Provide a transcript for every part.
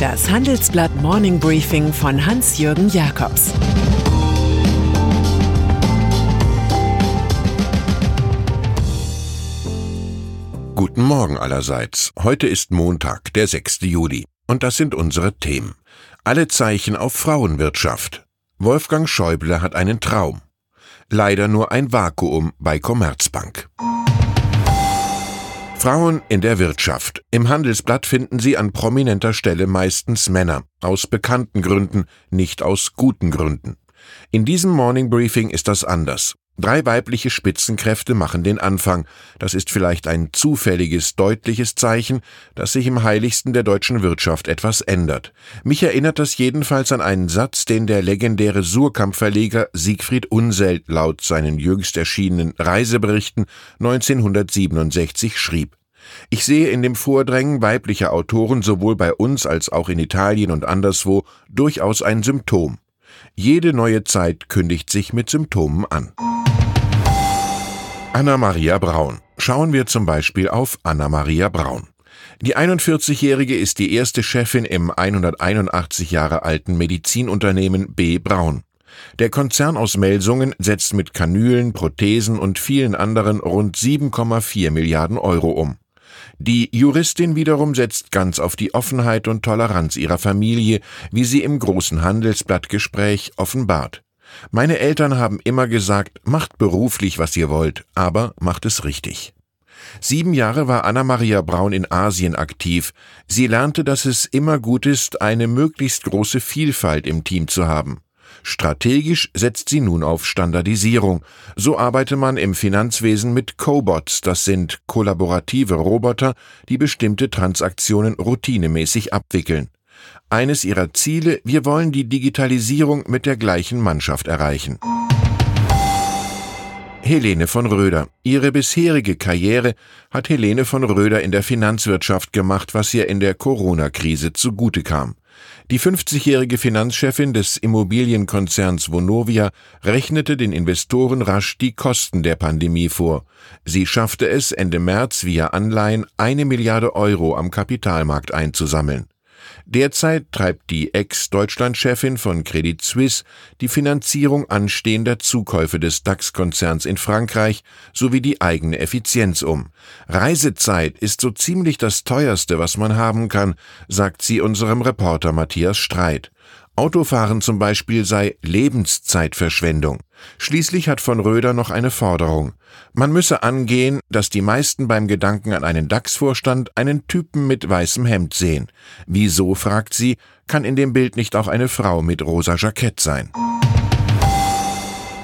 Das Handelsblatt Morning Briefing von Hans-Jürgen Jakobs Guten Morgen allerseits. Heute ist Montag, der 6. Juli. Und das sind unsere Themen. Alle Zeichen auf Frauenwirtschaft. Wolfgang Schäuble hat einen Traum. Leider nur ein Vakuum bei Commerzbank. Frauen in der Wirtschaft. Im Handelsblatt finden Sie an prominenter Stelle meistens Männer. Aus bekannten Gründen, nicht aus guten Gründen. In diesem Morning Briefing ist das anders. Drei weibliche Spitzenkräfte machen den Anfang. Das ist vielleicht ein zufälliges, deutliches Zeichen, dass sich im heiligsten der deutschen Wirtschaft etwas ändert. Mich erinnert das jedenfalls an einen Satz, den der legendäre Surkamp-Verleger Siegfried Unseld laut seinen jüngst erschienenen Reiseberichten 1967 schrieb. Ich sehe in dem Vordrängen weiblicher Autoren sowohl bei uns als auch in Italien und anderswo durchaus ein Symptom. Jede neue Zeit kündigt sich mit Symptomen an. Anna-Maria Braun. Schauen wir zum Beispiel auf Anna-Maria Braun. Die 41-Jährige ist die erste Chefin im 181 Jahre alten Medizinunternehmen B. Braun. Der Konzern aus Melsungen setzt mit Kanülen, Prothesen und vielen anderen rund 7,4 Milliarden Euro um. Die Juristin wiederum setzt ganz auf die Offenheit und Toleranz ihrer Familie, wie sie im großen Handelsblattgespräch offenbart. Meine Eltern haben immer gesagt, macht beruflich, was ihr wollt, aber macht es richtig. Sieben Jahre war Anna-Maria Braun in Asien aktiv. Sie lernte, dass es immer gut ist, eine möglichst große Vielfalt im Team zu haben. Strategisch setzt sie nun auf Standardisierung. So arbeite man im Finanzwesen mit Cobots, das sind kollaborative Roboter, die bestimmte Transaktionen routinemäßig abwickeln. Eines ihrer Ziele, wir wollen die Digitalisierung mit der gleichen Mannschaft erreichen. Helene von Röder. Ihre bisherige Karriere hat Helene von Röder in der Finanzwirtschaft gemacht, was ihr in der Corona-Krise zugute kam. Die 50-jährige Finanzchefin des Immobilienkonzerns Vonovia rechnete den Investoren rasch die Kosten der Pandemie vor. Sie schaffte es Ende März via Anleihen eine Milliarde Euro am Kapitalmarkt einzusammeln. Derzeit treibt die Ex-Deutschland-Chefin von Credit Suisse die Finanzierung anstehender Zukäufe des DAX-Konzerns in Frankreich sowie die eigene Effizienz um. Reisezeit ist so ziemlich das teuerste, was man haben kann, sagt sie unserem Reporter Matthias Streit. Autofahren zum Beispiel sei Lebenszeitverschwendung. Schließlich hat von Röder noch eine Forderung. Man müsse angehen, dass die meisten beim Gedanken an einen DAX-Vorstand einen Typen mit weißem Hemd sehen. Wieso, fragt sie, kann in dem Bild nicht auch eine Frau mit rosa Jackett sein?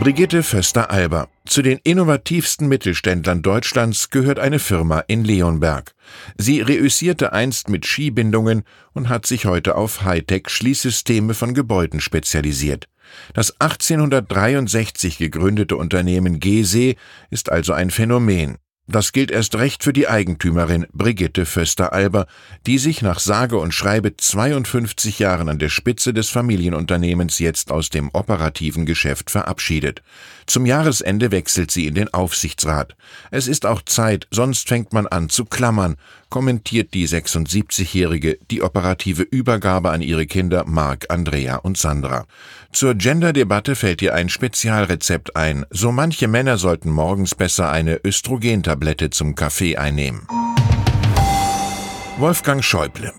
Brigitte Föster-Alber. Zu den innovativsten Mittelständlern Deutschlands gehört eine Firma in Leonberg. Sie reüssierte einst mit Skibindungen und hat sich heute auf Hightech-Schließsysteme von Gebäuden spezialisiert. Das 1863 gegründete Unternehmen GSE ist also ein Phänomen. Das gilt erst recht für die Eigentümerin Brigitte Föster-Alber, die sich nach sage und schreibe 52 Jahren an der Spitze des Familienunternehmens jetzt aus dem operativen Geschäft verabschiedet. Zum Jahresende wechselt sie in den Aufsichtsrat. Es ist auch Zeit, sonst fängt man an zu klammern, kommentiert die 76-Jährige die operative Übergabe an ihre Kinder Marc, Andrea und Sandra. Zur Gender-Debatte fällt ihr ein Spezialrezept ein. So manche Männer sollten morgens besser eine Östrogentablette zum Kaffee einnehmen. Wolfgang Schäuble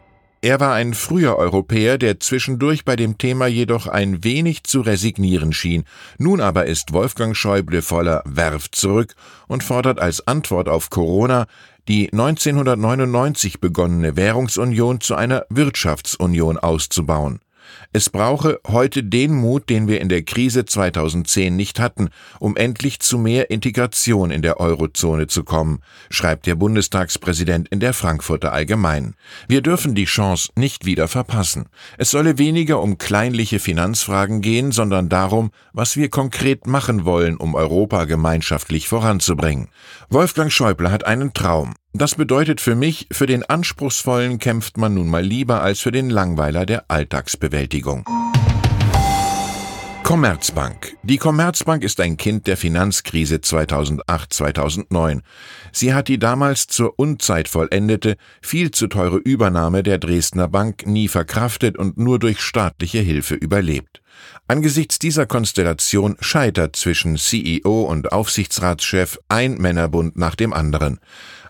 er war ein früher Europäer, der zwischendurch bei dem Thema jedoch ein wenig zu resignieren schien. Nun aber ist Wolfgang Schäuble voller Werf zurück und fordert als Antwort auf Corona die 1999 begonnene Währungsunion zu einer Wirtschaftsunion auszubauen. Es brauche heute den Mut, den wir in der Krise 2010 nicht hatten, um endlich zu mehr Integration in der Eurozone zu kommen, schreibt der Bundestagspräsident in der Frankfurter Allgemeinen. Wir dürfen die Chance nicht wieder verpassen. Es solle weniger um kleinliche Finanzfragen gehen, sondern darum, was wir konkret machen wollen, um Europa gemeinschaftlich voranzubringen. Wolfgang Schäuble hat einen Traum. Das bedeutet für mich, für den Anspruchsvollen kämpft man nun mal lieber als für den Langweiler der Alltagsbewältigung. Commerzbank. Die Commerzbank ist ein Kind der Finanzkrise 2008-2009. Sie hat die damals zur Unzeit vollendete, viel zu teure Übernahme der Dresdner Bank nie verkraftet und nur durch staatliche Hilfe überlebt. Angesichts dieser Konstellation scheitert zwischen CEO und Aufsichtsratschef ein Männerbund nach dem anderen.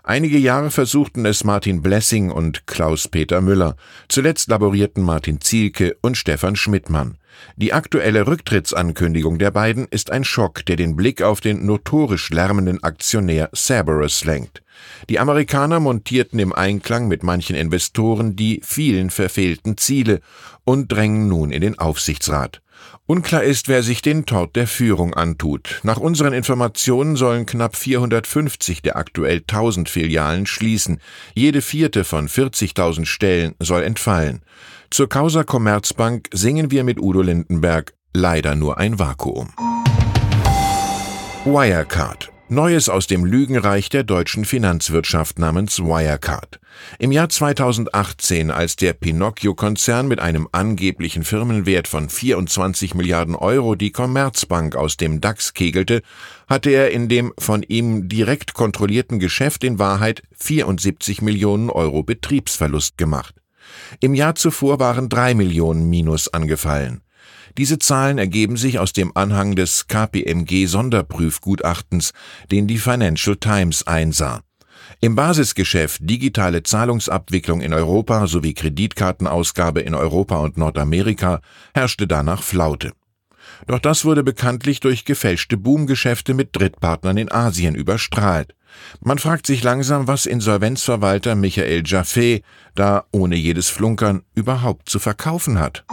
Einige Jahre versuchten es Martin Blessing und Klaus-Peter Müller. Zuletzt laborierten Martin Zielke und Stefan Schmidtmann. Die aktuelle Rücktrittsankündigung der beiden ist ein Schock, der den Blick auf den notorisch lärmenden Aktionär Cerberus lenkt. Die Amerikaner montierten im Einklang mit manchen Investoren die vielen verfehlten Ziele und drängen nun in den Aufsichtsrat. Unklar ist, wer sich den Tort der Führung antut. Nach unseren Informationen sollen knapp 450 der aktuell 1000 Filialen schließen. Jede vierte von 40.000 Stellen soll entfallen. Zur Causa Commerzbank singen wir mit Udo Lindenberg leider nur ein Vakuum. Wirecard Neues aus dem Lügenreich der deutschen Finanzwirtschaft namens Wirecard. Im Jahr 2018, als der Pinocchio-Konzern mit einem angeblichen Firmenwert von 24 Milliarden Euro die Commerzbank aus dem DAX kegelte, hatte er in dem von ihm direkt kontrollierten Geschäft in Wahrheit 74 Millionen Euro Betriebsverlust gemacht. Im Jahr zuvor waren drei Millionen Minus angefallen. Diese Zahlen ergeben sich aus dem Anhang des KPMG Sonderprüfgutachtens, den die Financial Times einsah. Im Basisgeschäft digitale Zahlungsabwicklung in Europa sowie Kreditkartenausgabe in Europa und Nordamerika herrschte danach Flaute. Doch das wurde bekanntlich durch gefälschte Boomgeschäfte mit Drittpartnern in Asien überstrahlt. Man fragt sich langsam, was Insolvenzverwalter Michael Jaffe da ohne jedes Flunkern überhaupt zu verkaufen hat.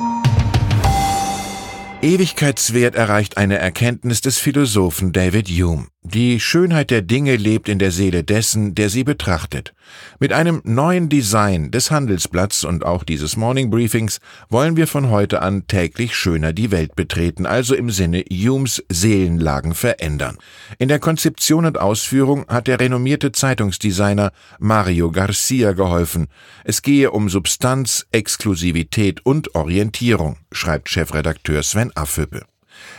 Ewigkeitswert erreicht eine Erkenntnis des Philosophen David Hume. Die Schönheit der Dinge lebt in der Seele dessen, der sie betrachtet. Mit einem neuen Design des Handelsblatts und auch dieses Morning Briefings wollen wir von heute an täglich schöner die Welt betreten, also im Sinne Humes Seelenlagen verändern. In der Konzeption und Ausführung hat der renommierte Zeitungsdesigner Mario Garcia geholfen. Es gehe um Substanz, Exklusivität und Orientierung, schreibt Chefredakteur Sven Affüppe.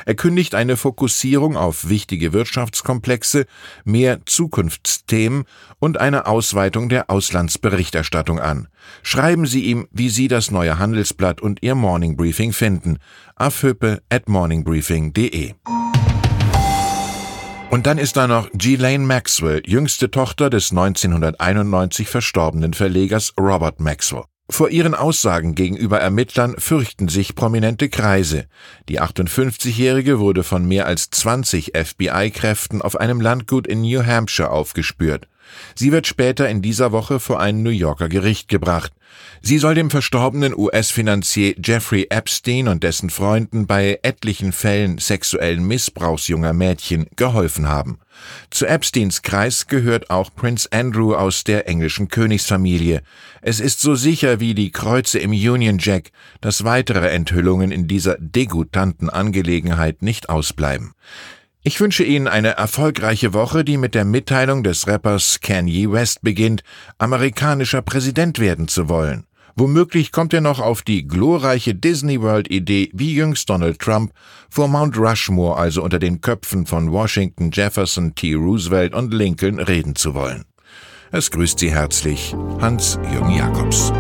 Er kündigt eine Fokussierung auf wichtige Wirtschaftskomplexe, mehr Zukunftsthemen und eine Ausweitung der Auslandsberichterstattung an. Schreiben Sie ihm, wie Sie das neue Handelsblatt und Ihr Morning Briefing finden. afhüppe at morningbriefing.de und dann ist da noch Ghislaine Maxwell, jüngste Tochter des 1991 verstorbenen Verlegers Robert Maxwell. Vor ihren Aussagen gegenüber Ermittlern fürchten sich prominente Kreise. Die 58-Jährige wurde von mehr als 20 FBI-Kräften auf einem Landgut in New Hampshire aufgespürt. Sie wird später in dieser Woche vor ein New Yorker Gericht gebracht. Sie soll dem verstorbenen US-Finanzier Jeffrey Epstein und dessen Freunden bei etlichen Fällen sexuellen Missbrauchs junger Mädchen geholfen haben. Zu Epsteins Kreis gehört auch Prince Andrew aus der englischen Königsfamilie. Es ist so sicher wie die Kreuze im Union Jack, dass weitere Enthüllungen in dieser degutanten Angelegenheit nicht ausbleiben. Ich wünsche Ihnen eine erfolgreiche Woche, die mit der Mitteilung des Rappers Kanye West beginnt, amerikanischer Präsident werden zu wollen. Womöglich kommt er noch auf die glorreiche Disney World Idee, wie jüngst Donald Trump, vor Mount Rushmore, also unter den Köpfen von Washington, Jefferson, T. Roosevelt und Lincoln, reden zu wollen. Es grüßt Sie herzlich Hans-Jürgen Jakobs.